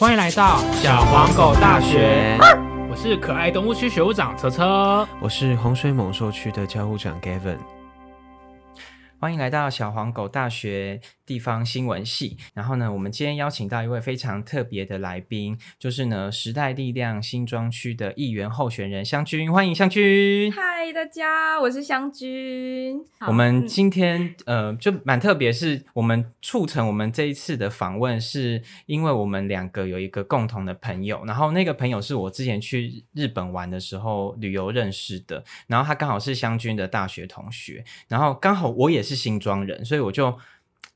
欢迎来到小黄狗大学，我是可爱动物区学务长车车。我是洪水猛兽区的教务长 Gavin。欢迎来到小黄狗大学地方新闻系。然后呢，我们今天邀请到一位非常特别的来宾，就是呢时代力量新庄区的议员候选人湘君。欢迎湘君。嗨，大家，我是湘君。我们嗯今天呃就蛮特别，是我们促成我们这一次的访问，是因为我们两个有一个共同的朋友，然后那个朋友是我之前去日本玩的时候旅游认识的，然后他刚好是湘君的大学同学，然后刚好我也是新庄人，所以我就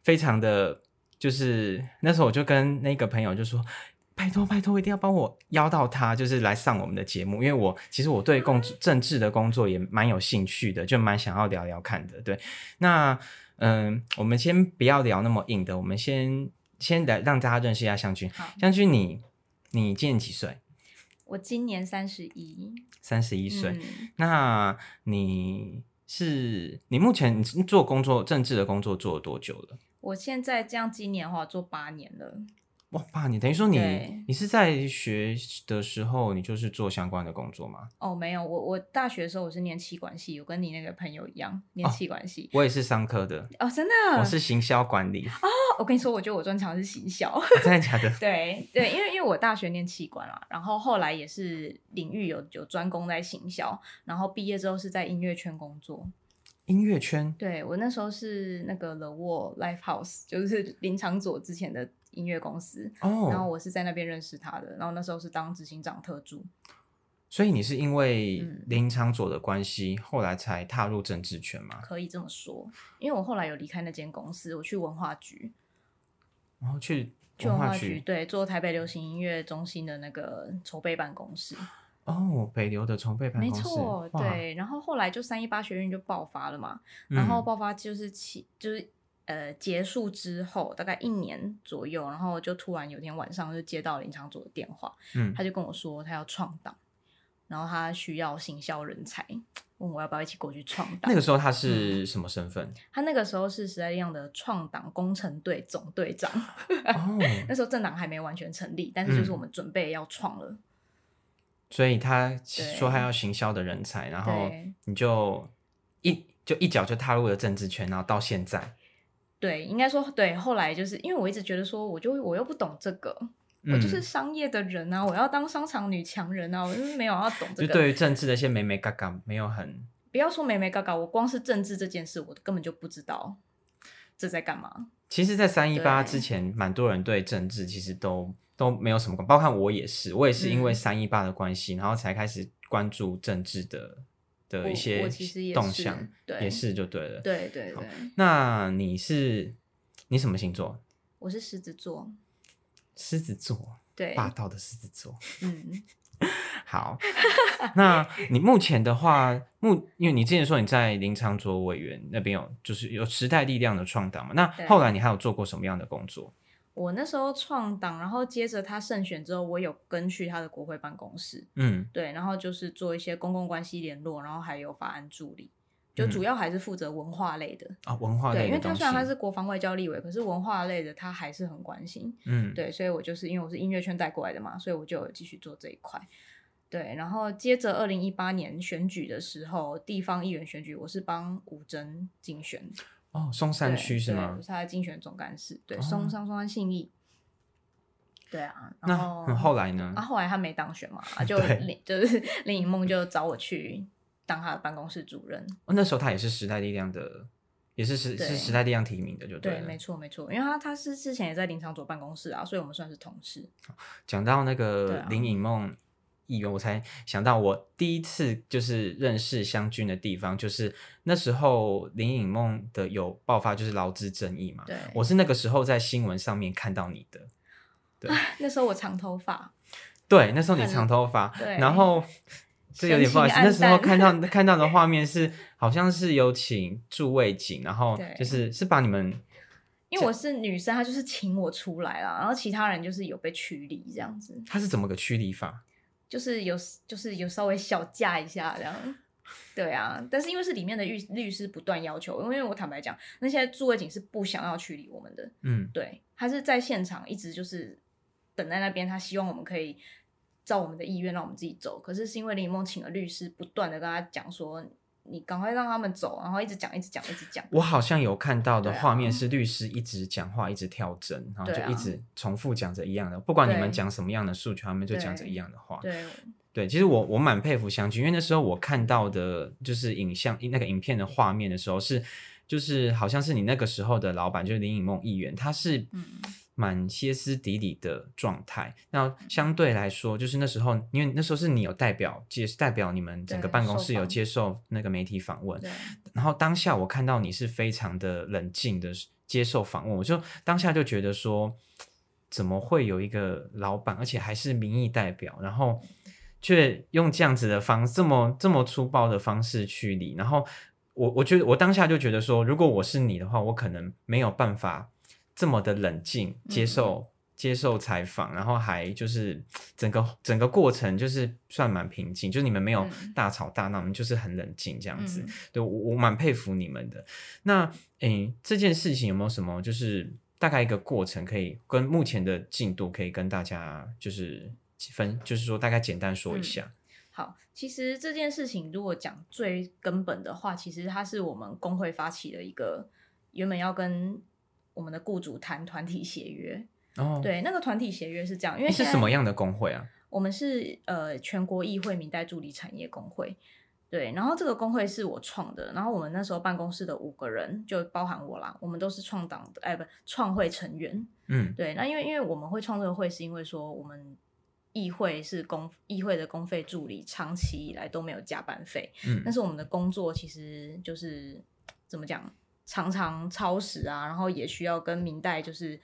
非常的就是那时候我就跟那个朋友就说。拜托拜托，一定要帮我邀到他，就是来上我们的节目，因为我其实我对工政治的工作也蛮有兴趣的，就蛮想要聊聊看的。对，那嗯，我们先不要聊那么硬的，我们先先来让大家认识一下香君。好，香君你，你今年几岁？我今年三十一，三十一岁。嗯那你是你目前你做工作政治的工作做了多久了？我现在这样今年的话做八年了，哇，八年等于说你对你是在学的时候，你就是做相关的工作吗？哦，没有，我我大学的时候我是念气管系，我跟你那个朋友一样念哦气管系。我也是商科的，哦真的，我是行销管理，哦我跟你说，我觉得我专长是行销。真的假的？对对，因为因为我大学念气管啦，然后后来也是领域有有专攻在行销，然后毕业之后是在音乐圈工作。音乐圈。对我那时候是那个 The Wall Live House，就是林长佐之前的音乐公司，然后哦，我是在那边认识他的，然后那时候是当执行长特助。所以你是因为嗯。林长佐的关系，后来才踏入政治圈吗？可以这么说，因为我后来有离开那间公司，我去文化局，然后去去文化局文化局对做台北流行音乐中心的那个筹备办公室，哦，北流的筹备办没公室，错，哇，对。然后后来就三一八学运就爆发了嘛，然后嗯爆发就是起就是呃结束之后大概一年左右，然后就突然有天晚上就接到林长佐的电话，嗯他就跟我说他要创党，然后他需要行销人才，问我要不要一起过去创党。那个时候他嗯是什么身份？他那个时候是时代力量的创党工程队总队长，哦，那时候政党还没完全成立，但是就是嗯我们准备要创了。所以他对说他要行销的人才，然后你就一就一脚就踏入了政治圈，然后到现在，对，应该说对。后来就是因为我一直觉得说，我就我又不懂这个，我就是嗯商业的人啊，我要当商场女强人啊，我就是没有要懂这个。就对于政治的一些美美嘎嘎没有很不要说美美嘎嘎，我光是政治这件事，我根本就不知道这在干嘛。其实，在三一八之前，蛮多人对政治其实都都没有什么关，包括我也是，我也是因为嗯三一八的关系，然后才开始关注政治的的一些动向，对也是就对了。好对对对，那你是你什么星座？我是狮子座，狮子座，对，霸道的狮子座。嗯，好，那你目前的话，目因为你之前说你在林长佐委员那边有就是有时代力量的创党嘛，那对后来你还有做过什么样的工作？我那时候创党，然后接着他胜选之后，我有跟去他的国会办公室，嗯对，然后就是做一些公共关系联络，然后还有法案助理，就嗯主要还是负责文化类的。啊，文化对，因为。他虽然他是国防外交立委，可是文化类的他还是很关心。嗯，对，所以我就是因为我是音乐圈带过来的嘛，所以我就有继续做这一块。对，然后接着二零一八年选举的时候，地方议员选举，我是帮吴征竞选，哦，松山区是吗他的竞选总干事，对，哦松山松山信义。对啊，然那后来呢啊，？后来他没当选嘛，啊，就林就是 林颖梦就找我去当他的办公室主任。哦那时候他也是时代力量的，也是时是时代力量提名的，就对，了。没错没错，因为他他是之前也在林场佐办公室啊，所以我们算是同事。讲到那个林颖梦议员，我才想到我第一次就是认识湘军的地方，就是那时候林颖梦的有爆发就是劳资争议嘛。对我是那个时候在新闻上面看到你的。对那时候我长头发，对，那时候你长头发，对然后这有点不好意思，那时候看到 看到的画面是好像是有请助卫警，然后就是是把你们因为我是女生，她就是请我出来啦，然后其他人就是有被驱离这样子，他是怎么个驱离法？就是有就是有稍微小架一下这样。对啊，但是因为是里面的律律师不断要求，因为我坦白讲，那些驻卫警是不想要去理我们的，嗯，对，他是在现场一直就是等在那边，他希望我们可以照我们的意愿让我们自己走。可是是因为林梦请了律师，不断的跟他讲说，你赶快让他们走，然后一直讲，一直讲，一直讲。我好像有看到的画面是律师一直讲话，一直跳针，然后就一直重复讲着一样的，不管你们讲什么样的诉求，他们就讲着一样的话。对，对，其实我我蛮佩服湘君，因为那时候我看到的就是影像那个影片的画面的时候是，就是好像是你那个时候的老板就是林颖梦议员，他是嗯蛮歇斯底里的状态。那相对来说，就是那时候因为那时候是你有代表接代表你们整个办公室有接受那个媒体访问，然后当下我看到你是非常的冷静的接受访问，我就当下就觉得说，怎么会有一个老板，而且还是民意代表，然后却用这样子的方这么这么粗暴的方式去理，然后我我觉得我当下就觉得说，如果我是你的话，我可能没有办法这么的冷静接受。接受采访，然后还就是整个整个过程就是算蛮平静，就是你们没有嗯大吵大闹，你们就是很冷静这样子。嗯对我我蛮佩服你们的。那诶，这件事情有没有什么就是大概一个过程，可以跟目前的进度可以跟大家就是分，就是说大概简单说一下。好，其实这件事情如果讲最根本的话，其实它是我们工会发起的一个原本要跟我们的雇主谈团体协约。哦，对，那个团体协约是这样，因为诶是什么样的工会啊？我们是呃全国议会明代助理产业工会，对，然后这个工会是我创的，然后我们那时候办公室的五个人就包含我啦，我们都是创党的，哎不创会成员，嗯对，那因为因为我们会创这个会，是因为说我们议会是公议会的公费助理，长期以来都没有加班费，嗯但是我们的工作其实就是怎么讲，常常超时啊，然后也需要跟明代就是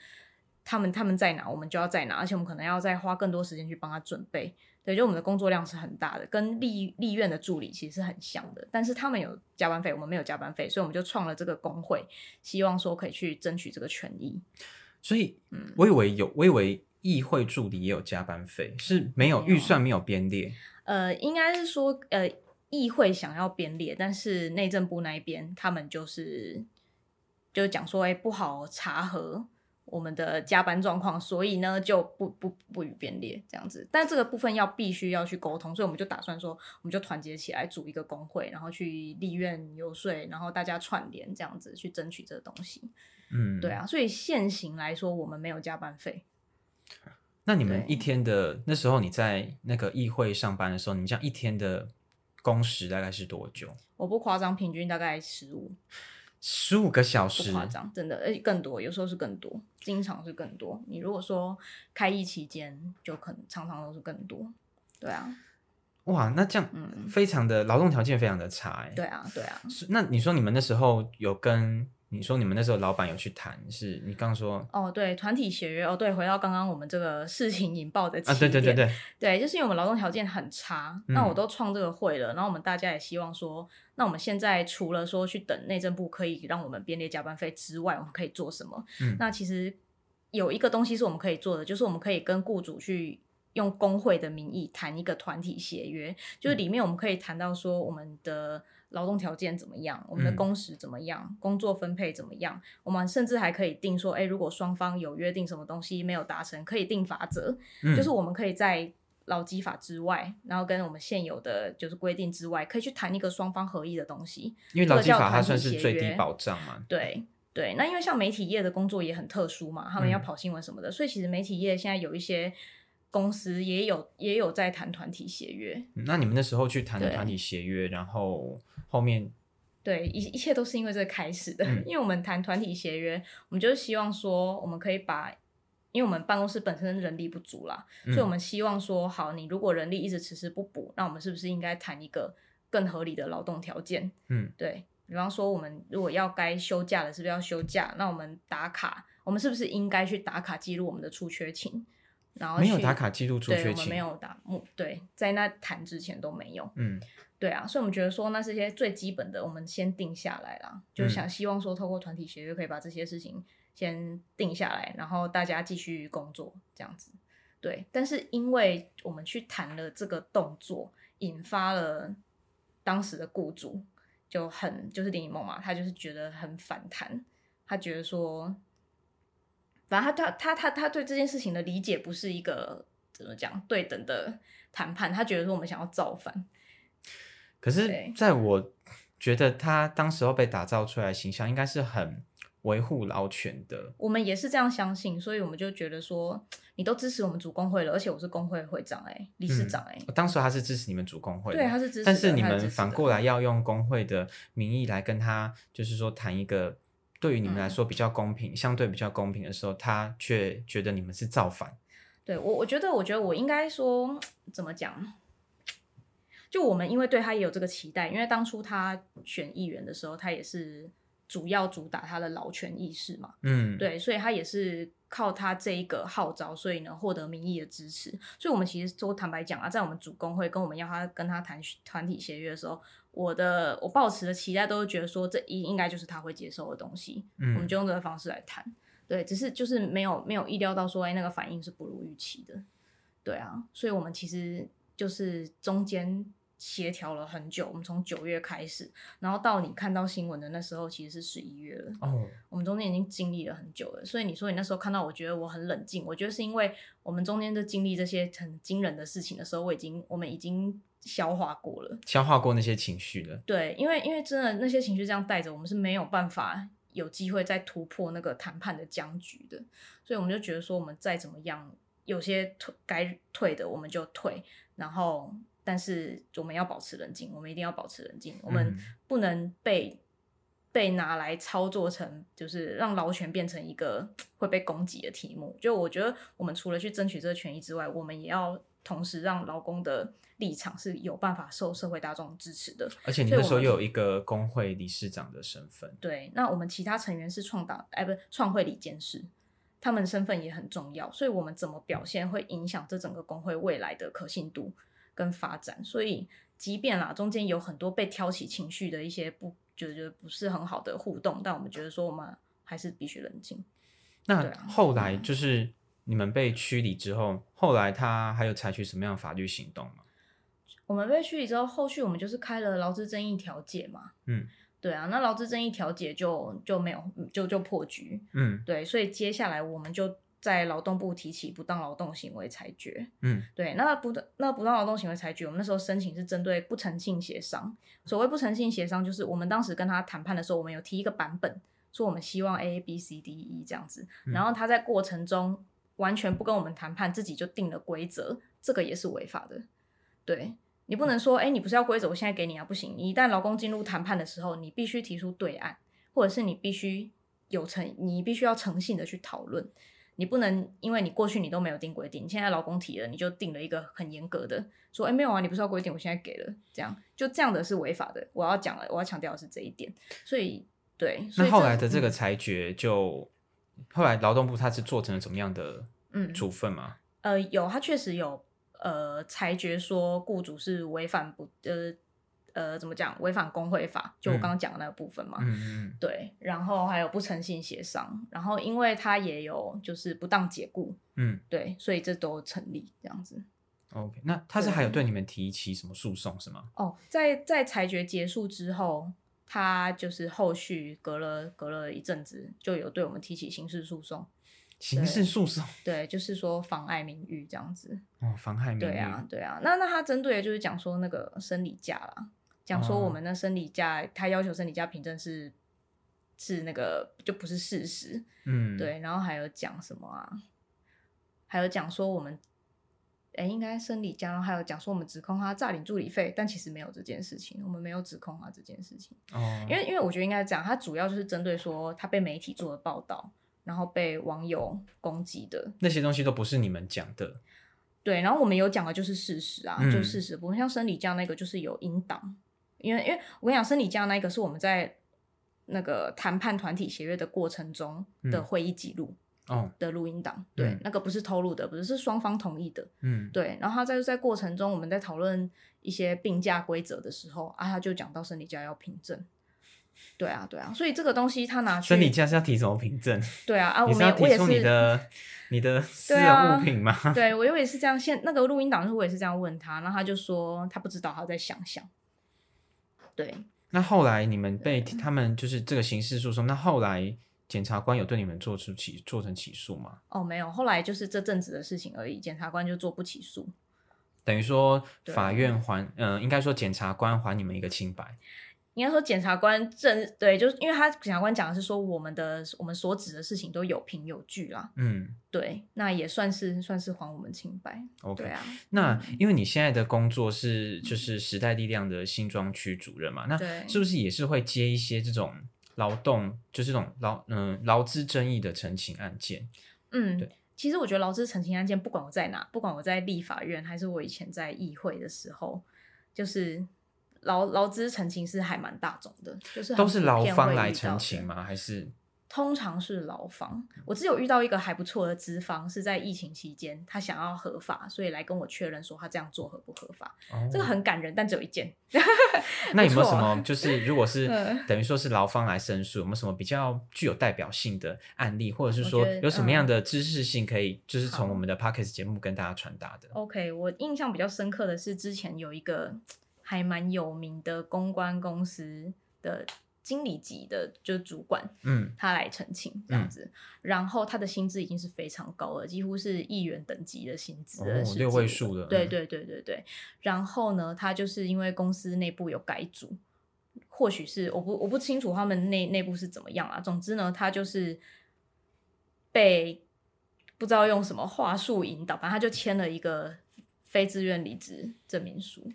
他们他们在哪，我们就要在哪，而且我们可能要再花更多时间去帮他准备。对，就我们的工作量是很大的，跟立立院的助理其实是很像的，但是他们有加班费，我们没有加班费，所以我们就创了这个工会，希望说可以去争取这个权益。所以嗯我以为有，我以为议会助理也有加班费，是没有没有预算没有编列。呃，应该是说，呃，议会想要编列，但是内政部那一边他们就是就讲说，哎、不好查核我们的加班状况，所以呢就不不不予编列这样子。但这个部分要必须要去沟通，所以我们就打算说，我们就团结起来组一个工会，然后去立院游说，然后大家串联这样子去争取这个东西。嗯，对。啊，所以现行来说，我们没有加班费。那你们一天的那时候你在那个议会上班的时候，你这样一天的工时大概是多久？我不夸张，平均大概十五。十五个小不时，夸张，真的，而且更多，有时候是更多，经常是更多。你如果说开业期间，就可能常常都是更多。对啊，哇，那这样嗯非常的劳动条件非常的差哎。对啊，对啊。那你说你们那时候有跟你说你们那时候老板有去谈，是你刚刚说哦，对，团体协约，哦，对，回到刚刚我们这个事情引爆的起啊？对对对点对，对，就是因为我们劳动条件很差，嗯那我都创这个会了，然后我们大家也希望说，那我们现在除了说去等内政部可以让我们编列加班费之外，我们可以做什么？嗯那其实有一个东西是我们可以做的，就是我们可以跟雇主去用工会的名义谈一个团体协约，就是里面我们可以谈到说我们的劳动条件怎么样，我们的嗯工时怎么样，工作分配怎么样，我们甚至还可以定说，哎，如果双方有约定什么东西没有达成，可以定法则，嗯就是我们可以在劳基法之外，然后跟我们现有的就是规定之外，可以去谈一个双方合意的东西。因为劳基法它算是最低保障嘛。对对，那因为像媒体业的工作也很特殊嘛，他们要嗯跑新闻什么的，所以其实媒体业现在有一些公司也有也有在谈团体协约。嗯那你们那时候去谈的团体协约，然后后面对，一一切都是因为这个开始的。嗯 因为我们谈团体协约，我们就是希望说，我们可以把，因为我们办公室本身人力不足啦，嗯所以我们希望说，好，你如果人力一直迟迟不补，那我们是不是应该谈一个更合理的劳动条件？嗯对比方说，我们如果要该休假了，是不是要休假？那我们打卡，我们是不是应该去打卡记录我们的出缺勤？然后没有打卡记录出对，缺勤我们没，有打目，对，在那谈之前都没有。嗯对啊，所以我们觉得说，那这些最基本的，我们先定下来啦，就想希望说，透过团体协约可以把这些事情先定下来，然后大家继续工作这样子。对，但是因为我们去谈了这个动作，引发了当时的雇主就很就是林以梦嘛，他就是觉得很反弹，他觉得说反正他他他他他对这件事情的理解不是一个怎么讲对等的谈判，他觉得说我们想要造反。可是，在我觉得他当时候被打造出来的形象，应该是很维护劳权的。我们也是这样相信，所以我们就觉得说，你都支持我们主工会了，而且我是工会会长哎、理事长哎、当时他是支持你们主工会的，对，他是支持，但是你们反过来要用工会的名义来跟他，就是说谈一个对于你们来说比较公平、相对比较公平的时候，他却觉得你们是造反。对我，我觉得，我觉得我应该说怎么讲？就我们因为对他也有这个期待，因为当初他选议员的时候，他也是主要主打他的劳权意识嘛，嗯，，对，所以他也是靠他这一个号召，所以呢获得民意的支持。所以我们其实都坦白讲啊，在我们主工会跟我们要他跟他谈团体协约的时候，我的我抱持的期待都是觉得说这一应该就是他会接受的东西，嗯我们就用这个方式来谈。对，只是就是没有没有意料到说，哎，那个反应是不如预期的。对啊，所以我们其实就是中间协调了很久，我们从九月开始，然后到你看到新闻的那时候，其实是十一月了。哦，我们中间已经经历了很久了，所以你说你那时候看到，我觉得我很冷静，我觉得是因为我们中间在经历这些很惊人的事情的时候，我已经我们已经消化过了。消化过那些情绪了。对，因为因为真的那些情绪这样带着，我们是没有办法有机会再突破那个谈判的僵局的，所以我们就觉得说，我们再怎么样，有些退该退的我们就退，然后但是我们要保持冷静，我们一定要保持冷静，我们嗯不能被。被拿来操作成，就是让劳权变成一个会被攻击的题目。就我觉得，我们除了去争取这个权益之外，我们也要同时让劳工的立场是有办法受社会大众支持的。而且你那时候又有一个工会理事长的身份，对，那我们其他成员是创党，哎，不是创会理监事，他们身份也很重要，所以我们怎么表现会影响这整个工会未来的可信度跟发展。所以，即便啦中间有很多被挑起情绪的一些不觉得不是很好的互动，但我们觉得说我们还是必须冷静。那后来就是你们被驱离之后，后来他还有采取什么样的法律行动吗？我们被驱离之后，后续我们就是开了劳资争议调解嘛。嗯，对啊，那劳资争议调解就就没有就就破局。嗯对，所以接下来我们就在劳动部提起不当劳动行为裁决。嗯对，那不当那不当劳动行为裁决，我们那时候申请是针对不诚信协商。所谓不诚信协商，就是我们当时跟他谈判的时候，我们有提一个版本，说我们希望 A B C D E 这样子，嗯然后他在过程中完全不跟我们谈判，自己就定了规则，这个也是违法的。对你不能说，哎，你不是要规则，我现在给你啊，不行。你一旦劳工进入谈判的时候，你必须提出对案，或者是你必须有诚，你必须要诚信的去讨论。你不能因为你过去你都没有定规定，你现在劳工提了，你就定了一个很严格的，说哎没有啊，你不是要规定，我现在给了，这样就这样的是违法的。我要讲了，我要强调的是这一点。所以对，所那以后来的这个嗯裁决就，后来劳动部他是做成了怎么样的嗯处分吗？呃有，他确实有呃裁决说雇主是违反不呃呃怎么讲违反工会法，就我嗯刚刚讲的那个部分嘛。嗯嗯对，然后还有不诚信协商，然后因为他也有就是不当解雇，嗯对，所以这都成立这样子。嗯，OK，那他是还有对你们提起什么诉讼是吗？哦，在在裁决结束之后，他就是后续隔了隔了一阵子，就有对我们提起刑事诉讼，刑事诉讼对，就是说妨碍名誉这样子。哦，妨害名誉。对啊，对啊。那那他针对的就是讲说那个生理假啦，讲说哦。我们的生理假，他要求生理假凭证是是那个就不是事实，嗯，对，然后还有讲什么啊？还有讲说我们，哎，应该生理假，然后还有讲说我们指控他诈领助理费，但其实没有这件事情，我们没有指控他这件事情，哦，因为因为我觉得应该这样，他主要就是针对说他被媒体做的报道，然后被网友攻击的，那些东西都不是你们讲的。对，然后我们有讲的就是事实啊，嗯就是事实的部分，像生理假那个就是有应档，因为因为我跟你讲，生理假那一个是我们在那个谈判团体协约的过程中的嗯会议记录。哦，的录音档，对，嗯那个不是透露的，不是是双方同意的，嗯，对。然后他在在过程中，我们在讨论一些病假规则的时候啊，他就讲到生理假要凭证，对啊，对啊，所以这个东西他拿去生理假是要提什么凭证？对啊啊，我们也我也要提出你，的你的 私人物品吗？对我我也是这样，现那个录音档是我也是这样问他，然后他就说他不知道，他在想象，对，那后来你们被他们就是这个刑事诉讼，那后来检察官有对你们做出起做成起诉吗？哦，没有，后来就是这阵子的事情而已，检察官就做不起诉。等于说法院还，嗯、应该说检察官还你们一个清白。应该说检察官正对，就是因为他检察官讲的是说我们的我们所指的事情都有凭有据啦，嗯对，那也算是算是还我们清白。，OK。啊，那因为你现在的工作是就是时代力量的新庄区主任嘛，那对是不是也是会接一些这种劳动，就是这种劳嗯劳资争议的澄清案件？嗯对，其实我觉得劳资澄清案件，不管我在哪，不管我在立法院，还是我以前在议会的时候，就是劳劳资澄清是还蛮大众的，就是都是劳方来澄清？吗？还是通常是劳方。我只有遇到一个还不错的资方，是在疫情期间，他想要合法，所以来跟我确认说他这样做合不合法。哦这个很感人，但只有一件。那有没有什么就是如果是 嗯等于说是劳方来申诉，有没有什么比较具有代表性的案例，或者是说有什么样嗯的知识性可以就是从我们的 podcast 节目跟大家传达的？OK，我印象比较深刻的是之前有一个还蛮有名的公关公司的经理级的，就是主管，嗯他来澄清这样子，然后他的薪资已经是非常高了，几乎是议员等级的薪资了哦六位数了嗯对对对对对。然后呢，他就是因为公司内部有改组，或许是我不我不清楚他们内内部是怎么样啊。总之呢，他就是被不知道用什么话术引导，反正他就签了一个非自愿离职证明书。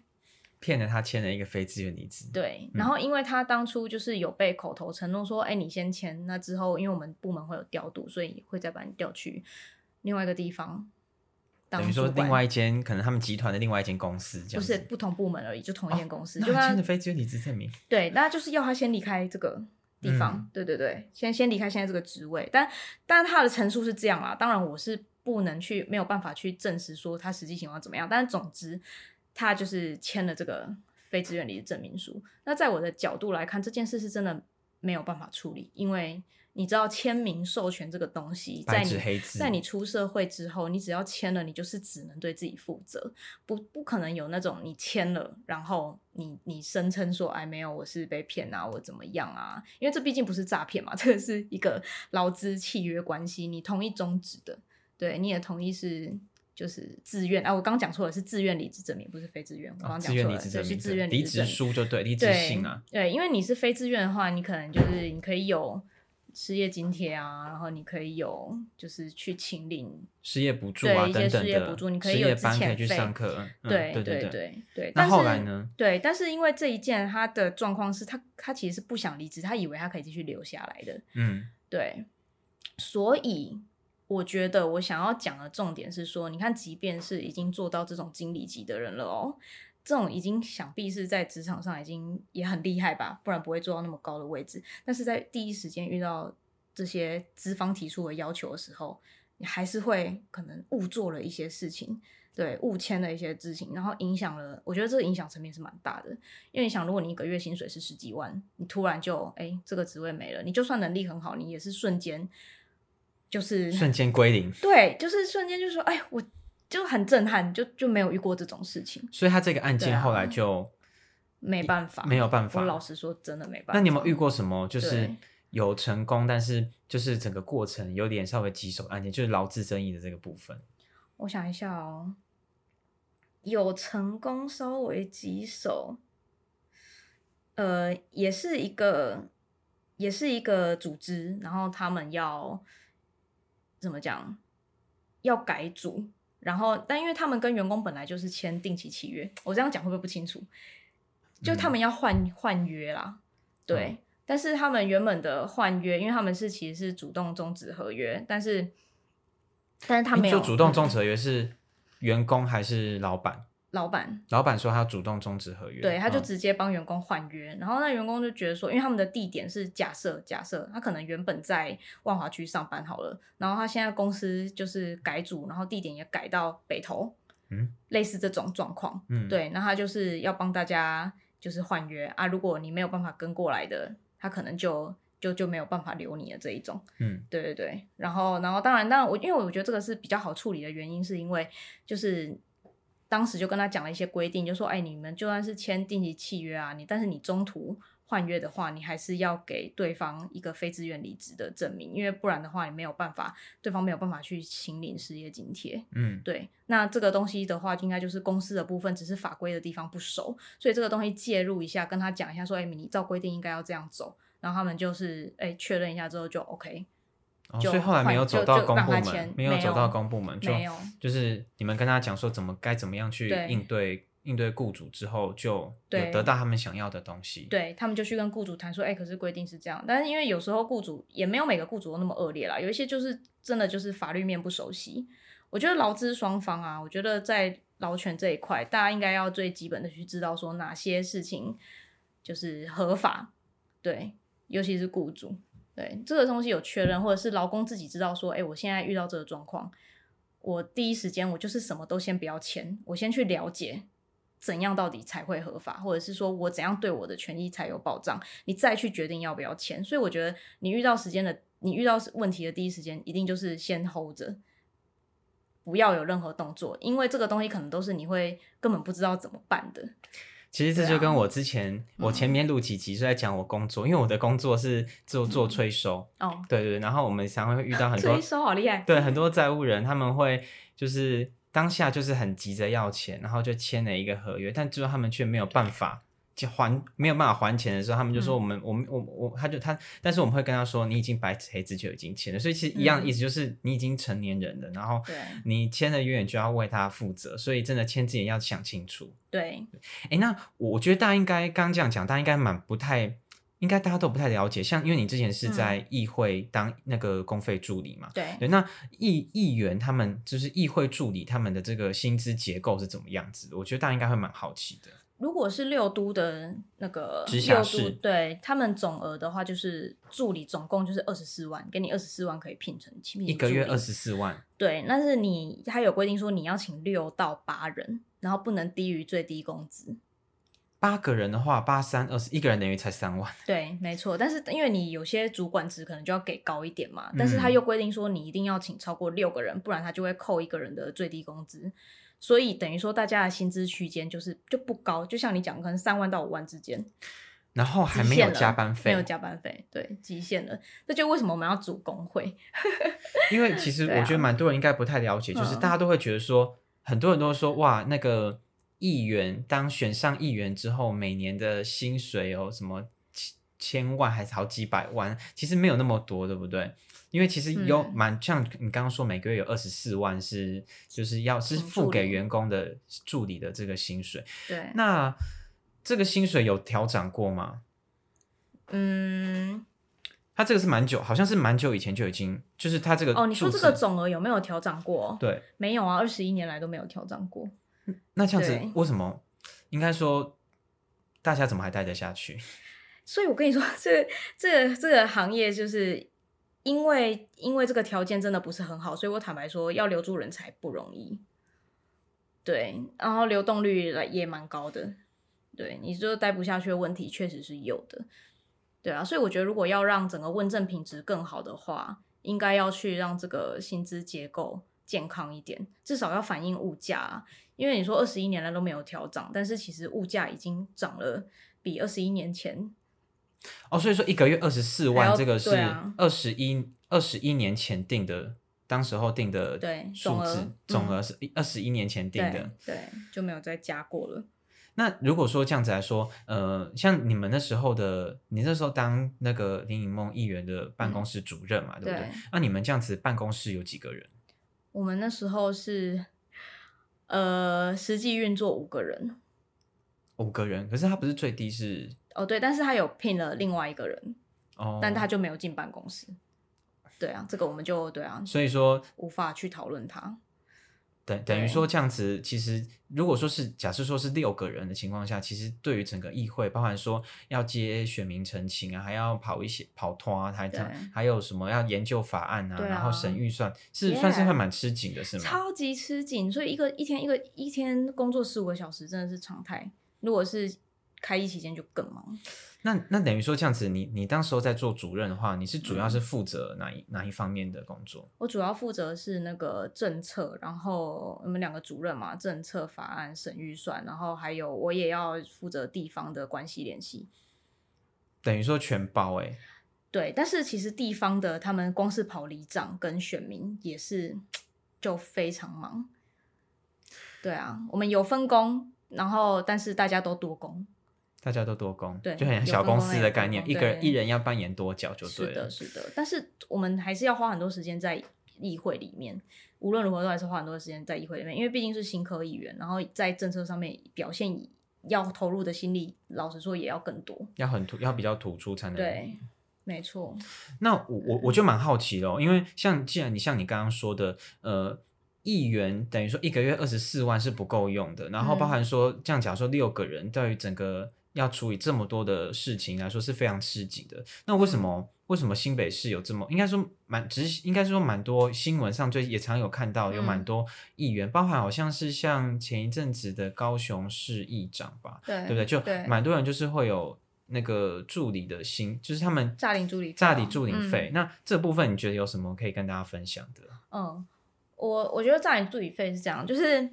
骗了他签了一个非自愿离职。对，嗯。然后因为他当初就是有被口头承诺说，哎、你先签，那之后因为我们部门会有调度，所以会再把你调去另外一个地方等于说另外一间可能他们集团的另外一间公司这样，不是不同部门而已，就同一间公司，他他签的非自愿离职证明，对，那就是要他先离开这个地方，嗯。对对对，先先离开现在这个职位，但但他的陈述是这样啦，当然我是不能去没有办法去证实说他实际情况怎么样，但是总之他就是签了这个非自愿离职证明书。那在我的角度来看，这件事是真的没有办法处理，因为你知道签名授权这个东西，在你在你出社会之后，你只要签了，你就是只能对自己负责，不不可能有那种你签了，然后你你声称说，哎，没有，我是被骗啊，我怎么样啊？因为这毕竟不是诈骗嘛，这个是一个劳资契约关系，你同意终止的，对，你也同意是就是自愿啊，我刚讲错了，是自愿离职证明，不是非自愿，我啊刚讲错了，对，是自愿离职书就对，离职对信啊，对，因为你是非自愿的话，你可能就是你可以有失业津贴啊，然后你可以有就是去请领，失业补助对啊一些失业补助你可以有之前去上课，嗯对对对。对对对。那但是后来呢？对，但是因为这一件他的状况是他他其实是不想离职，他以为他可以继续留下来的，嗯对，所以我觉得我想要讲的重点是说，你看，即便是已经做到这种经理级的人了哦，这种已经想必是在职场上已经也很厉害吧，不然不会做到那么高的位置。但是在第一时间遇到这些资方提出的要求的时候，你还是会可能误做了一些事情。对，误签了一些事情，然后影响了，我觉得这个影响层面是蛮大的。因为你想，如果你一个月薪水是十几万，你突然就哎这个职位没了，你就算能力很好，你也是瞬间就是瞬间归零，对，就是瞬间就说哎，我就很震撼，就就没有遇过这种事情，所以他这个案件后来就没办法，没有办法。我老实说，真的没办法。那你有没有遇过什么就是有成功，但是就是整个过程有点稍微棘手案件，就是劳资争议的这个部分？我想一下哦，有成功稍微棘手，呃，也是一个，也是一个组织，然后他们要怎么讲，要改组，然后但因为他们跟员工本来就是签定期契约，我这样讲会不会不清楚？就他们要换换约啦，对。嗯但是他们原本的换约，因为他们是其实是主动终止合约，但是但是他没有就主动终嗯止合约是员工还是老板？老板。老板说他主动终止合约，对，他就嗯。直接帮员工换约，然后那员工就觉得说，因为他们的地点是假设假设他可能原本在万华区上班好了，然后他现在公司就是改组，然后地点也改到北投，嗯，类似这种状况，嗯，对，那他就是要帮大家就是换约。啊，如果你没有办法跟过来的，他可能就就就没有办法留你的这一种。嗯。对对对，然后然后当然当然我因为我觉得这个是比较好处理的原因，是因为就是当时就跟他讲了一些规定，就说哎你们就算是签定期契约啊，你但是你中途换约的话，你还是要给对方一个非自愿离职的证明，因为不然的话，你没有办法，对方没有办法去请领失业津贴。嗯，对，那这个东西的话，应该就是公司的部分，只是法规的地方不熟，所以这个东西介入一下，跟他讲一下，说，哎、你照规定应该要这样走，然后他们就是，哎、确认一下之后就 OK，哦，所以后来没有走到公部门，没有走到公部门，就就是你们跟他讲说怎么该怎么样去对应对应对雇主之后，就有得到他们想要的东西。，对他们就去跟雇主谈说，哎、可是规定是这样，但是因为有时候雇主也没有每个雇主都那么恶劣啦，有一些就是真的就是法律面不熟悉。我觉得劳资双方啊，我觉得在劳权这一块，大家应该要最基本的去知道说哪些事情就是合法，对，尤其是雇主，对这个东西有确认，或者是劳工自己知道说，哎、我现在遇到这个状况，我第一时间我就是什么都先不要签，我先去了解怎样到底才会合法，或者是说我怎样对我的权益才有保障，你再去决定要不要签。所以我觉得你遇到时间的，你遇到问题的第一时间，一定就是先 hold 着，不要有任何动作，因为这个东西可能都是你会根本不知道怎么办的。其实这就跟我之前、我前面录几集是在讲我工作，因为我的工作是做做催收，哦，对对对，然后我们常常会遇到很多催收好厉害。对很多债务人，他们会就是当下就是很急着要钱，然后就签了一个合约，但最后他们却没有办法就还没有办法还钱的时候，他们就说嗯我们、我们我我他就他，但是我们会跟他说你已经白纸黑字就已经签了，所以其实一样的意思就是你已经成年人了，然后对你签了约，你就要为他负责，所以真的签字也要想清楚。对，哎，那我觉得大家应该刚刚这样讲，大家应该蛮不太，应该大家都不太了解。像因为你之前是在议会当那个公费助理嘛，对，对，那议议员他们就是议会助理他们的这个薪资结构是怎么样子的？我觉得大家应该会蛮好奇的。如果是六都的那个六直辖市都，对他们总额的话，就是助理总共就是二十四万，给你二十四万可以聘成聘一个月二十四万，对，但是你他有规定说你要请六到八人，然后不能低于最低工资。八个人的话，八三二十，一个人等于才三万。对，没错。但是因为你有些主管职可能就要给高一点嘛，但是他嗯又规定说你一定要请超过六个人，不然他就会扣一个人的最低工资。所以等于说大家的薪资区间就是就不高，就像你讲，可能三万到五万之间，然后还没有加班费，没有加班费，对，极限了。这就为什么我们要组工会？因为其 实我觉得蛮多人应该不太了解，就是嗯大家都会觉得说，很多人都说哇，那个议员当选上议员之后，每年的薪水有什么千千万还是好几百万，其实没有那么多，对不对？因为其实有嗯蛮、像你刚刚说，每个月有二十四万是就是要是嗯付给员工的助理的这个薪水，对，那这个薪水有调整过吗？嗯，他这个是蛮久，好像是蛮久以前就已经，就是他这个哦，你说这个总额有没有调整过？对，没有啊，二十一年来都没有调整过。那这样子为什么？应该说大家怎么还待得下去？所以我跟你说，这这这个行业就是因为因为这个条件真的不是很好，所以我坦白说，要留住人才不容易。对，然后流动率也蛮高的。对，你说待不下去的问题确实是有的。对啊，所以我觉得如果要让整个问政品质更好的话，应该要去让这个薪资结构健康一点，至少要反映物价、因为你说二十一年来都没有调涨，但是其实物价已经涨了，比二十一年前哦，所以说一个月二十四万，这个是二十一二十一年前定的，当时候定的对数字，总额是二十一年前定对的。对就没有再加过了。那如果说这样子来说，呃，像你们那时候的，你那时候当那个林颖梦议员的办公室主任嘛，对不对对？那你们这样子办公室有几个人？我们那时候是呃实际运作五个人五个人，可是他不是最低是哦，对，但是他有聘了另外一个人，哦，但他就没有进办公室。对啊，这个我们就对啊，所以说无法去讨论他。等等于对说这样子，其实如果说是假设说是六个人的情况下，其实对于整个议会，包含说要接选民陈情啊，还要跑一些跑拖啊，还对还有什么要研究法案啊，啊然后审预算，是 Yeah 算是会蛮吃紧的，是吗？超级吃紧，所以一个一天一个一天工作十五个小时真的是常态。如果是开议期间就更忙。那那等于说这样子，你你当时候在做主任的话，你是主嗯要是负责哪一、哪一方面的工作？我主要负责是那个政策，然后我们两个主任嘛，政策、法案、审预算，然后还有我也要负责地方的关系联系。等于说全包哎、对，但是其实地方的他们光是跑里长跟选民也是就非常忙。对啊，我们有分工，然后但是大家都多工。大家都多工，对就很像小公司的概念，一个一人要扮演多角就对了是的，。是的，但是我们还是要花很多时间在议会里面，无论如何都还是花很多时间在议会里面，因为毕竟是新科议员，然后在政策上面表现要投入的心力，老实说也要更多。要很突，要比较突出才能。对，没错，那我我我就蛮好奇的、哦，因为像既然你像你刚刚说的，呃，议员等于说一个月二十四万是不够用的，然后包含说、这样假如说六个人对于整个要处理这么多的事情来说是非常吃紧的。那为什么、为什么新北市有这么应该说蛮只是应该说蛮多新闻上就也常有看到有蛮嗯多议员，包含好像是像前一阵子的高雄市议长吧，对对不对？就蛮多人就是会有那个助理的薪，就是他们诈领助理诈领助理费。嗯那这部分你觉得有什么可以跟大家分享的？嗯，我我觉得诈领助理费是这样，就是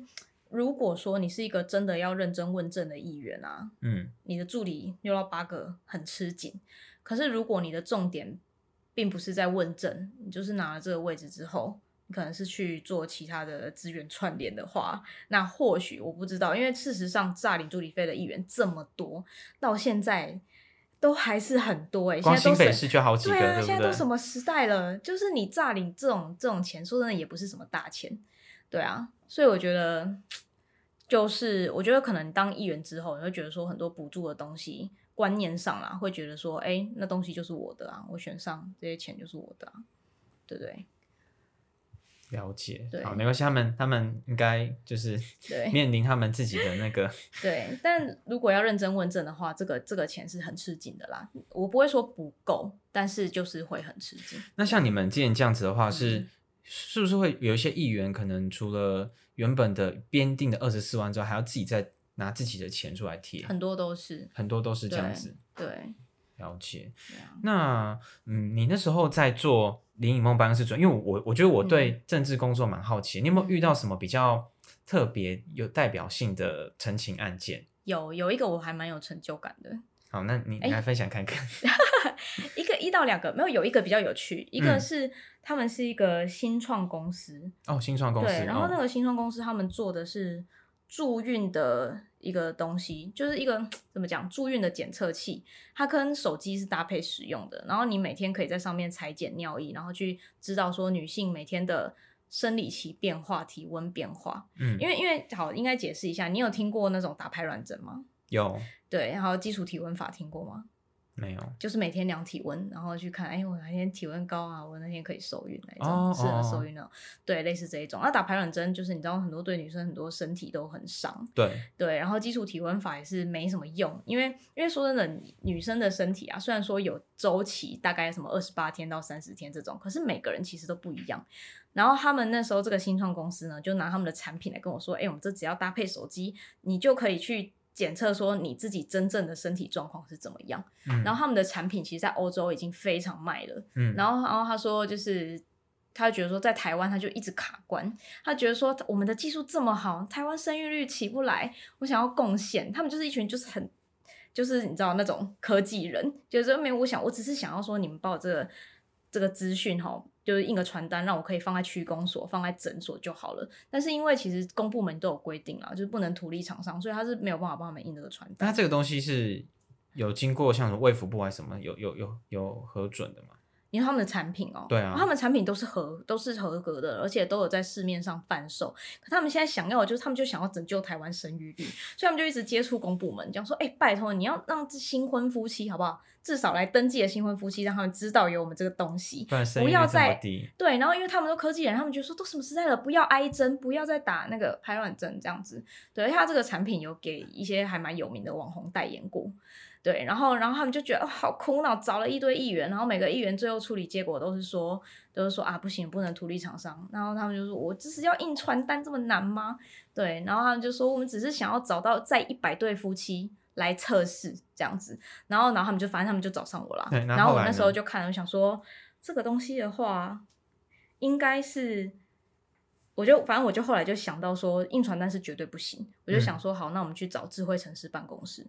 如果说你是一个真的要认真问政的议员啊，嗯，你的助理六到八个很吃紧。可是如果你的重点并不是在问政，你就是拿了这个位置之后，你可能是去做其他的资源串联的话，那或许我不知道，因为事实上诈领助理费的议员这么多，到现在都还是很多哎、现在都是市就好几个，对啊，现在都？什么时代了？就是你诈领这种这种钱，说真的也不是什么大钱，对啊，所以我觉得，就是我觉得可能当议员之后，你会觉得说很多补助的东西观念上啦，会觉得说，哎、那东西就是我的啊，我选上这些钱就是我的啊，对不对？了解，对好，没关系，他们他们应该就是对面临他们自己的那个，对，但如果要认真问政的话，这个这个钱是很吃紧的啦。我不会说不够，但是就是会很吃紧。那像你们之前这样子的话，是、嗯是不是会有一些议员可能除了原本的编定的二十四万之外，还要自己再拿自己的钱出来贴？很多都是很多都是这样子，对了解。那嗯，你那时候在做林颖梦办公室主任，因为我我觉得我嗯对政治工作蛮好奇，你有没有遇到什么比较特别有代表性的陈情案件？有有一个我还蛮有成就感的，好，那你来分享看看。一个一到两个，没有有一个比较有趣，一个嗯是、他们是一个新创公司，哦，新创公司，对，然后那哦个新创公司他们做的是助孕的一个东西，就是一个怎么讲助孕的检测器，它跟手机是搭配使用的，然后你每天可以在上面裁剪尿液，然后去知道说女性每天的生理期变化、体温变化。嗯，因为因为好，应该解释一下，你有听过那种打排卵针吗？有对，然后基础体温法听过吗？没有？就是每天量体温，然后去看，哎，我哪天体温高啊，我那天可以受孕那一种，哦适合哦受孕那种，对，类似这一种。那打排卵针就是你知道很多对女生很多身体都很伤，对，对，然后基础体温法也是没什么用，因为因为说真的，女生的身体啊，虽然说有周期，大概什么二十八天到三十天这种，可是每个人其实都不一样。然后他们那时候这个新创公司呢，就拿他们的产品来跟我说，哎，我们这只要搭配手机，你就可以去检测说你自己真正的身体状况是怎么样。嗯，然后他们的产品其实，在欧洲已经非常卖了。嗯，然后，然后他说，就是他觉得说，在台湾他就一直卡关，他觉得说我们的技术这么好，台湾生育率起不来，我想要贡献。他们就是一群就是很，就是你知道那种科技人，就是说没有，我想我只是想要说，你们把我这个这个资讯哈。就是印个传单，让我可以放在区公所、放在诊所就好了。但是因为其实公部门都有规定啦，就是不能图利厂商，所以他是没有办法帮他们印这个传单。那这个东西是有经过像什么卫福部还是什么有有有有核准的吗？因为他们的产品哦、对啊他们产品都是合都是合格的，而且都有在市面上贩售。可他们现在想要的就是，他们就想要拯救台湾生育率，所以他们就一直接触公部门，讲说，哎、拜托你要让这新婚夫妻好不好，至少来登记的新婚夫妻，让他们知道有我们这个东西。不要再，对，然后因为他们都科技人，他们就说都什么时代了，不要挨针，不要再打那个排卵针这样子。对，而且他这个产品有给一些还蛮有名的网红代言过。对，然后然后他们就觉得、哦、好苦恼，找了一堆议员，然后每个议员最后处理结果都是说，都是说啊不行，不能图利厂商。然后他们就说，我只是要印传单这么难吗？对，然后他们就说，我们只是想要找到在一百对夫妻来测试这样子。然后然后他们就反正他们就找上我了。对然后我那时候就看，我想说这个东西的话，应该是。我就反正我就后来就想到说，印传单是绝对不行。我就嗯想说，好，那我们去找智慧城市办公室。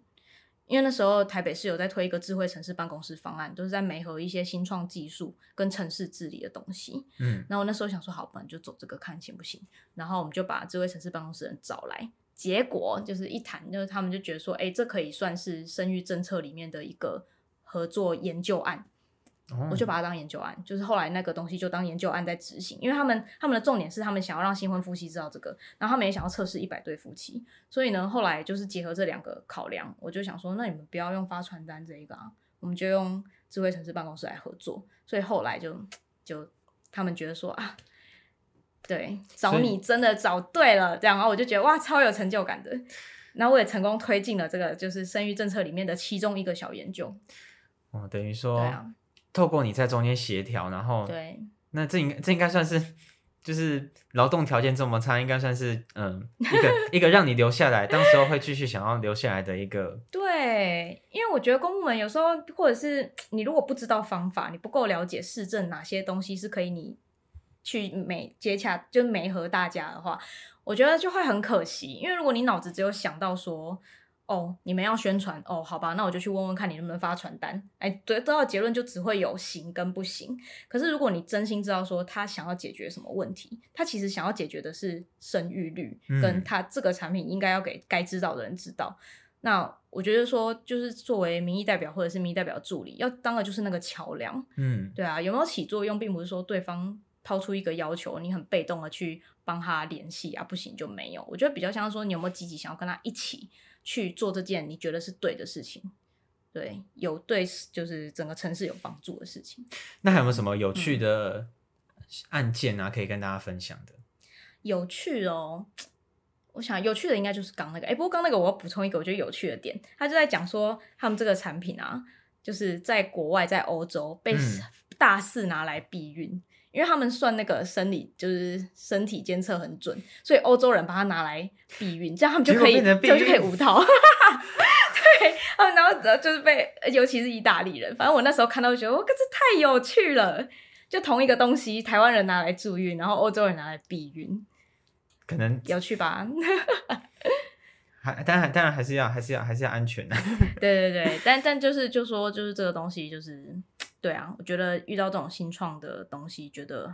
因为那时候台北市有在推一个智慧城市办公室方案，都是在媒合一些新创技术跟城市治理的东西。嗯，然后我那时候想说，好，不然就走这个看行不行。然后我们就把智慧城市办公室人找来，结果就是一谈，就是他们就觉得说，哎，这可以算是生育政策里面的一个合作研究案。哦我就把它当研究案，就是后来那个东西就当研究案在执行，因为他们他们的重点是他们想要让新婚夫妻知道这个，然后他们也想要测试一百对夫妻，所以呢，后来就是结合这两个考量，我就想说，那你们不要用发传单这一个啊，我们就用智慧城市办公室来合作，所以后来就就他们觉得说啊，对，找你真的找对了，这样，然后我就觉得哇，超有成就感的。然后我也成功推进了这个就是生育政策里面的其中一个小研究，哦，等于说，对啊，透过你在中间协调，然后对，那这应该这应该算是，就是劳动条件这么差，应该算是嗯一个 一个让你留下来，当时候会继续想要留下来的一个，对，因为我觉得公部门有时候，或者是你如果不知道方法，你不够了解市政哪些东西是可以你去美接洽，就媒合大家的话，我觉得就会很可惜。因为如果你脑子只有想到说，哦，你们要宣传，哦，好吧，那我就去问问看你能不能发传单，哎，得得到结论就只会有行跟不行。可是如果你真心知道说他想要解决什么问题，他其实想要解决的是生育率，嗯跟他这个产品应该要给该知道的人知道。那我觉得说，就是作为民意代表或者是民意代表助理，要当的就是那个桥梁。嗯，对啊，有没有起作用，并不是说对方抛出一个要求，你很被动的去帮他联系啊，不行就没有。我觉得比较像说，你有没有积极想要跟他一起去做这件你觉得是对的事情，对，有对就是整个城市有帮助的事情。那还有没有什么有嗯趣的案件啊，可以跟大家分享的？有趣哦。我想有趣的应该就是刚那个，哎，不过刚那个我要补充一个我觉得有趣的点，他就在讲说他们这个产品啊，就是在国外在欧洲被嗯大肆拿来避孕，因为他们算那个生理就是身体监测很准，所以欧洲人把它拿来避孕，这样他们就可以就可以孕无套。对，然后然后就是被，尤其是意大利人，反正我那时候看到就觉得，哇，这太有趣了。就同一个东西，台湾人拿来助孕，然后欧洲人拿来避孕，可能有趣吧？还当然当然还是要还是要还是要安全 的、对对对，但但就是就说就是这个东西就是对啊，我觉得遇到这种新创的东西，觉得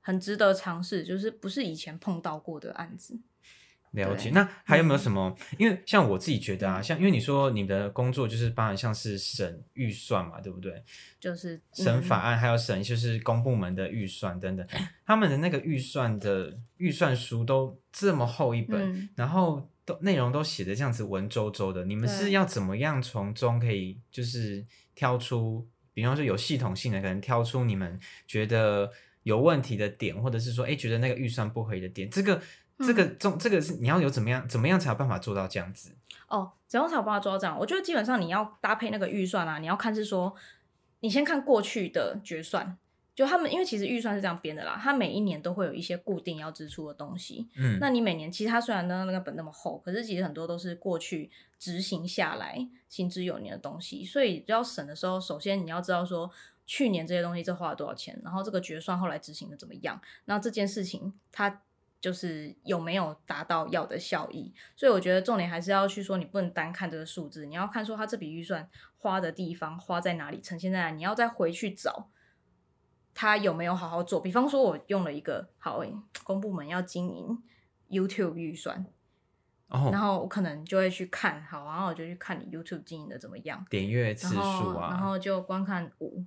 很值得尝试，就是不是以前碰到过的案子。了解。那还有没有嗯什么？因为像我自己觉得啊，嗯像因为你说你的工作就是包含像是审预算嘛，对不对？就是审法嗯案还有审就是公部门的预算等等，他们的那个预算的预算书都这么厚一本，嗯然后都内容都写的这样子文绉绉的，你们是要怎么样从中可以就是挑出，比方说有系统性的，可能挑出你们觉得有问题的点，或者是说，哎，觉得那个预算不合理的点，这个这个嗯中这个是你要有怎么样怎么样才有办法做到这样子？哦，怎样才有办法做到这样？我觉得基本上你要搭配那个预算啊，你要看是说，你先看过去的决算，就他们因为其实预算是这样编的啦，它每一年都会有一些固定要支出的东西，嗯，那你每年其实它虽然那那个本那么厚，可是其实很多都是过去执行下来行之有年的东西，所以要省的时候，首先你要知道说去年这些东西这花了多少钱，然后这个决算后来执行的怎么样，那这件事情它就是有没有达到要的效益，所以我觉得重点还是要去说，你不能单看这个数字，你要看说它这笔预算花的地方花在哪里，呈现在哪里，你要再回去找。他有没有好好做？比方说，我用了一个好诶，公部门要经营 YouTube 预算，哦，然后我可能就会去看，好，然后我就去看你 YouTube 经营的怎么样，点阅次数啊然啊，后就观看五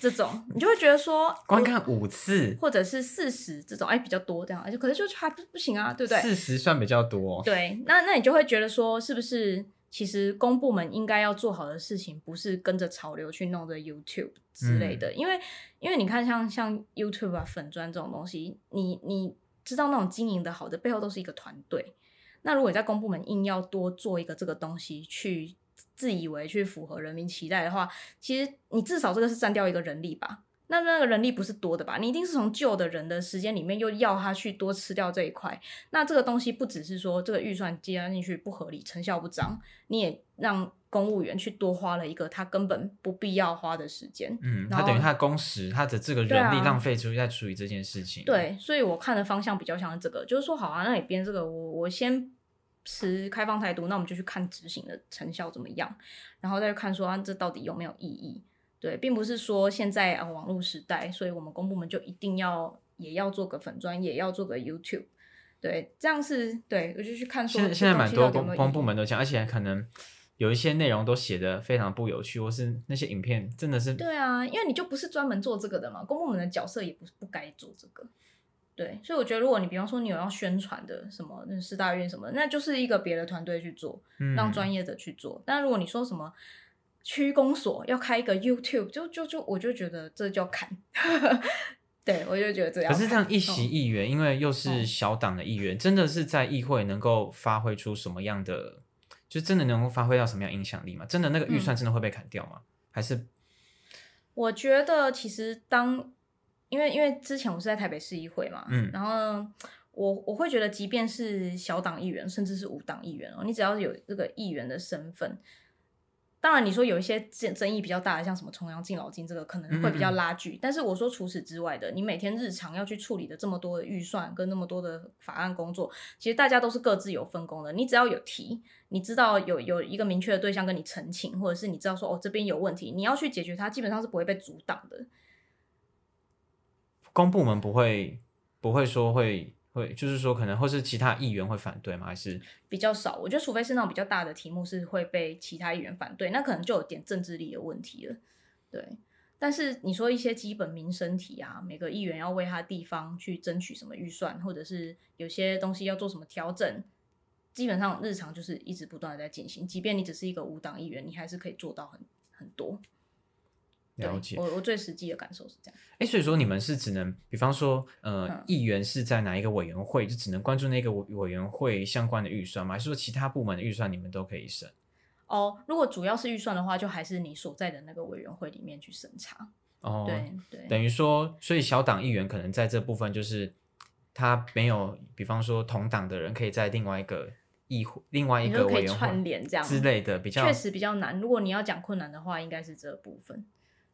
这种，你就会觉得说 观看五次，或者是四十这种，哎比较多这样，而且可是就是还不不行啊，对不对？四十算比较多。对，那那你就会觉得说，是不是其实公部门应该要做好的事情，不是跟着潮流去弄这 YouTube 之类嗯的？因为因为你看像像 YouTube 啊、粉砖这种东西，你你知道那种经营的好的背后都是一个团队。那如果你在公部门硬要多做一个这个东西，去自以为去符合人民期待的话，其实你至少这个是占掉一个人力吧。那那个人力不是多的吧？你一定是从旧的人的时间里面又要他去多吃掉这一块。那这个东西不只是说这个预算接进去不合理、成效不彰，你也让公务员去多花了一个他根本不必要花的时间。嗯，他等于他的工时，他的这个人力啊浪费出去在处理这件事情。，对，所以我看的方向比较像是这个，就是说，好啊，那你编这个，我我先持开放态度，那我们就去看执行的成效怎么样，然后再去看说、啊、这到底有没有意义。对，并不是说现在啊网络时代，所以我们公部门就一定要也要做个粉专，也要做个 YouTube。对，这样是对，我就去看说现在现在蛮多公公部门都这样，而且可能有一些内容都写的非常不有趣，或是那些影片真的是对啊，因为你就不是专门做这个的嘛，公部门的角色也不不该做这个。对，所以我觉得，如果你比方说你有要宣传的什么，那四大院什么，那就是一个别的团队去做，嗯让专业的去做。但如果你说什么区公所要开一个 YouTube，就就就我就觉得这叫砍。对，我就觉得这样。可是这样一席嗯议员，因为又是嗯小党的议员，真的是在议会能够发挥出什么样的，就真的能够发挥到什么样影响力吗？真的那个预嗯算真的会被砍掉吗？还是我觉得其实当，因为因为之前我是在台北市议会嘛，嗯然后我我会觉得，即便是小党议员，甚至是无党议员哦，你只要有这个议员的身份，当然你说有一些争争议比较大的，像什么重阳敬老金这个可能会比较拉锯，但是我说除此之外的，你每天日常要去处理的这么多的预算跟那么多的法案工作，其实大家都是各自有分工的，你只要有提。你知道有有一个明确的对象跟你澄清，或者是你知道说哦这边有问题，你要去解决它，基本上是不会被阻挡的。公部门不会不会说会会，就是说可能或是其他议员会反对吗？还是比较少，我觉得除非是那种比较大的题目是会被其他议员反对，那可能就有点政治力的问题了。对，但是你说一些基本民生题啊，每个议员要为他地方去争取什么预算，或者是有些东西要做什么调整，基本上日常就是一直不断的在进行。即便你只是一个无党议员，你还是可以做到很很多。对了解？我我最实际的感受是这样。哎，所以说你们是只能，比方说，呃，嗯议员是在哪一个委员会，就只能关注那个委委员会相关的预算吗？还是说其他部门的预算你们都可以审？哦，如果主要是预算的话，就还是你所在的那个委员会里面去审查。哦，对对，等于说，所以小党议员可能在这部分就是他没有，比方说同党的人可以在另外一个议会、另外一你说可以个委员会串联这样之类的，比较确实比较难。如果你要讲困难的话，应该是这部分。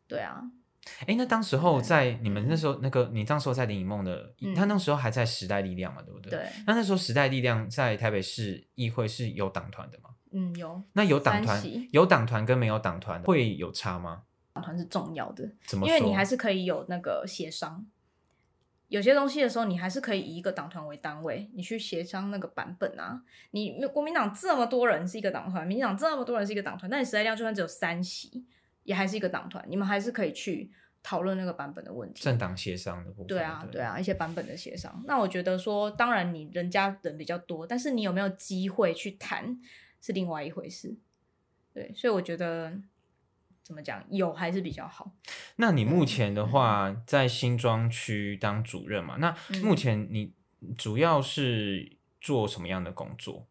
对啊，哎，那当时候在你们那时候那个，你当时候在林以梦的，嗯他那时候还在时代力量嘛，对不对？。对，那那时候时代力量在台北市议会是有党团的吗？嗯，有那有党团有党团跟没有党团会有差吗？党团是重要的，怎么说？因为你还是可以有那个协商。有些东西的时候，你还是可以以一个党团为单位，你去协商那个版本啊。你国民党这么多人是一个党团，民进党这么多人是一个党团，那你时代力量就算只有三席，也还是一个党团，你们还是可以去讨论那个版本的问题。政党协商的部分。对啊，对啊，一些版本的协商。那我觉得说，当然你人家人比较多，但是你有没有机会去谈是另外一回事。对，所以我觉得怎么讲，有还是比较好。那你目前的话，在新庄区当主任嘛？那嗯目前你主要是做什么样的工作？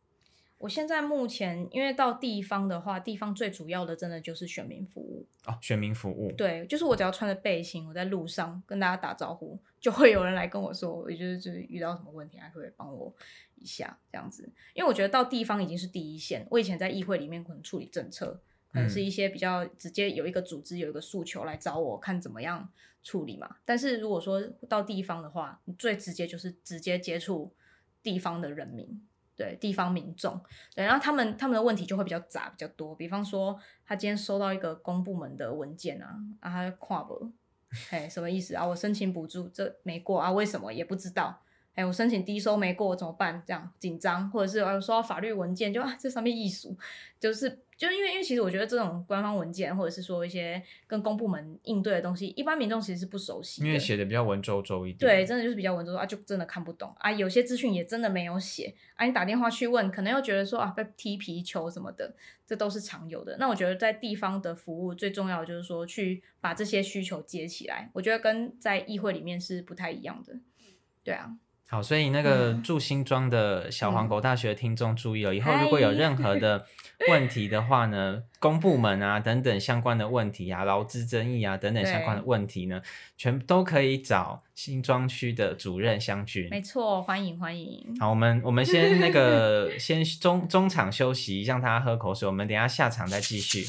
我现在目前因为到地方的话，地方最主要的真的就是选民服务。哦，选民服务。对，就是我只要穿着背心，我在路上跟大家打招呼，就会有人来跟我说，我就是就是遇到什么问题，还会帮我一下这样子。因为我觉得到地方已经是第一线。我以前在议会里面可能处理政策，可能是一些比较直接有一个组织有一个诉求来找我看怎么样处理嘛。但是如果说到地方的话，你最直接就是直接接触地方的人民。对地方民众，对，然后他们他们的问题就会比较杂比较多，比方说他今天收到一个公部门的文件啊，啊他跨不，哎什么意思啊？我申请补助这没过啊，为什么也不知道？哎，我申请低收没过怎么办？这样紧张，或者是我收到法律文件就啊这上面艺术，就是就是因为因为其实我觉得这种官方文件或者是说一些跟公部门应对的东西，一般民众其实是不熟悉的，因为写的比较文绉绉一点。对，真的就是比较文绉绉啊，就真的看不懂啊。有些资讯也真的没有写啊，你打电话去问，可能又觉得说啊被踢皮球什么的，这都是常有的。那我觉得在地方的服务最重要的就是说去把这些需求接起来，我觉得跟在议会里面是不太一样的。对啊，好，所以那个嗯住新庄的小黄狗大学的听众注意了，以后如果有 任何的问题的话呢，公部门啊等等相关的问题啊，劳资争议啊等等相关的问题呢，全都可以找新庄区的主任湘君。没错，欢迎欢迎。好，我们我们先那个 先中中场休息，让他喝口水，我们等一下下场再继续。